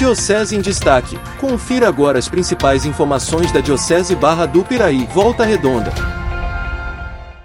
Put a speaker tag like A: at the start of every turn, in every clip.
A: Diocese em Destaque. Confira agora as principais informações da Diocese Barra do Piraí, Volta Redonda.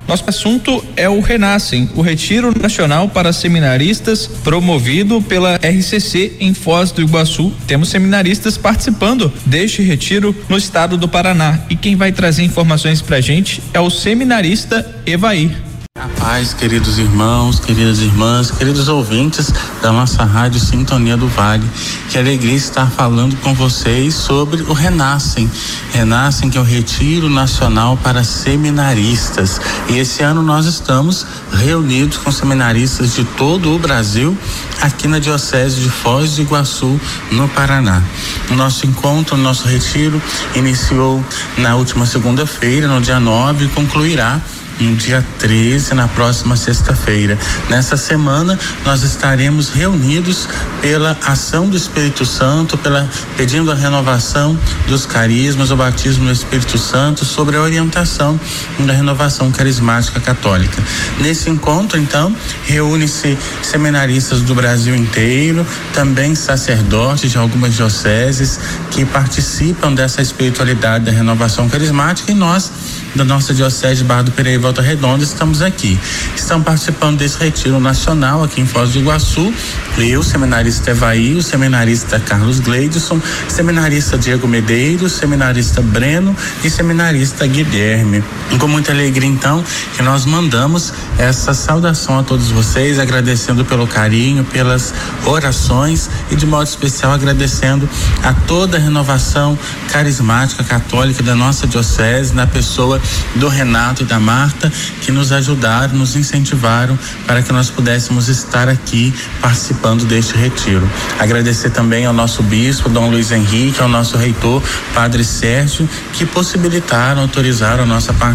B: Nosso assunto é o Renascem, o Retiro Nacional para Seminaristas, promovido pela RCC em Foz do Iguaçu. Temos seminaristas participando deste retiro no estado do Paraná. E quem vai trazer informações pra gente é o seminarista Evair.
C: Paz, queridos irmãos, queridas irmãs, queridos ouvintes da nossa rádio Sintonia do Vale. Que alegria estar falando com vocês sobre o Renascem. Renascem, que é o Retiro Nacional para Seminaristas. E esse ano nós estamos reunidos com seminaristas de todo o Brasil, aqui na Diocese de Foz do Iguaçu, no Paraná. O nosso encontro, o nosso retiro, iniciou na última segunda-feira, no dia 9, e concluirá no dia 13, na próxima sexta-feira. Nessa semana, nós estaremos reunidos pela ação do Espírito Santo, pela pedindo a renovação dos carismas, o batismo do Espírito Santo, sobre a orientação da renovação carismática católica. Nesse encontro, então, reúne-se seminaristas do Brasil inteiro, também sacerdotes de algumas dioceses que participam dessa espiritualidade da renovação carismática e nós da nossa Diocese de Barra do Pereira e Volta Redonda, estamos aqui. Estão participando desse retiro nacional aqui em Foz do Iguaçu. Eu, seminarista Evaí, o seminarista Carlos Gleidson, seminarista Diego Medeiros, seminarista Breno e seminarista Guilherme. Com muita alegria, então, que nós mandamos essa saudação a todos vocês, agradecendo pelo carinho, pelas orações e, de modo especial, agradecendo a toda a renovação carismática católica da nossa Diocese, na pessoa do Renato e da Marta, que nos ajudaram, nos incentivaram para que nós pudéssemos estar aqui participando deste retiro. Agradecer também ao nosso bispo, Dom Luiz Henrique, ao nosso reitor, Padre Sérgio, que possibilitaram, autorizaram a nossa participação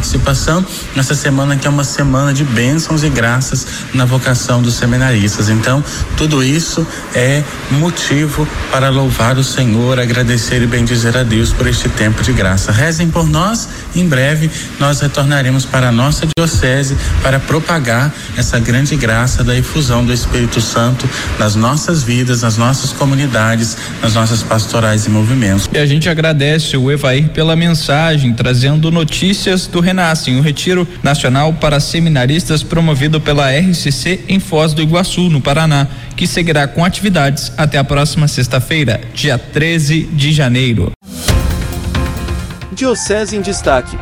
C: nessa semana que é uma semana de bênçãos e graças na vocação dos seminaristas. Então, tudo isso é motivo para louvar o Senhor, agradecer e bendizer a Deus por este tempo de graça. Rezem por nós, em breve nós retornaremos para a nossa diocese para propagar essa grande graça da efusão do Espírito Santo nas nossas vidas, nas nossas comunidades, nas nossas pastorais e movimentos.
B: E a gente agradece o Evair pela mensagem, trazendo notícias do Renascem, o Retiro Nacional para Seminaristas promovido pela RCC em Foz do Iguaçu, no Paraná, que seguirá com atividades até a próxima sexta-feira, dia 13 de janeiro.
A: Diocese em Destaque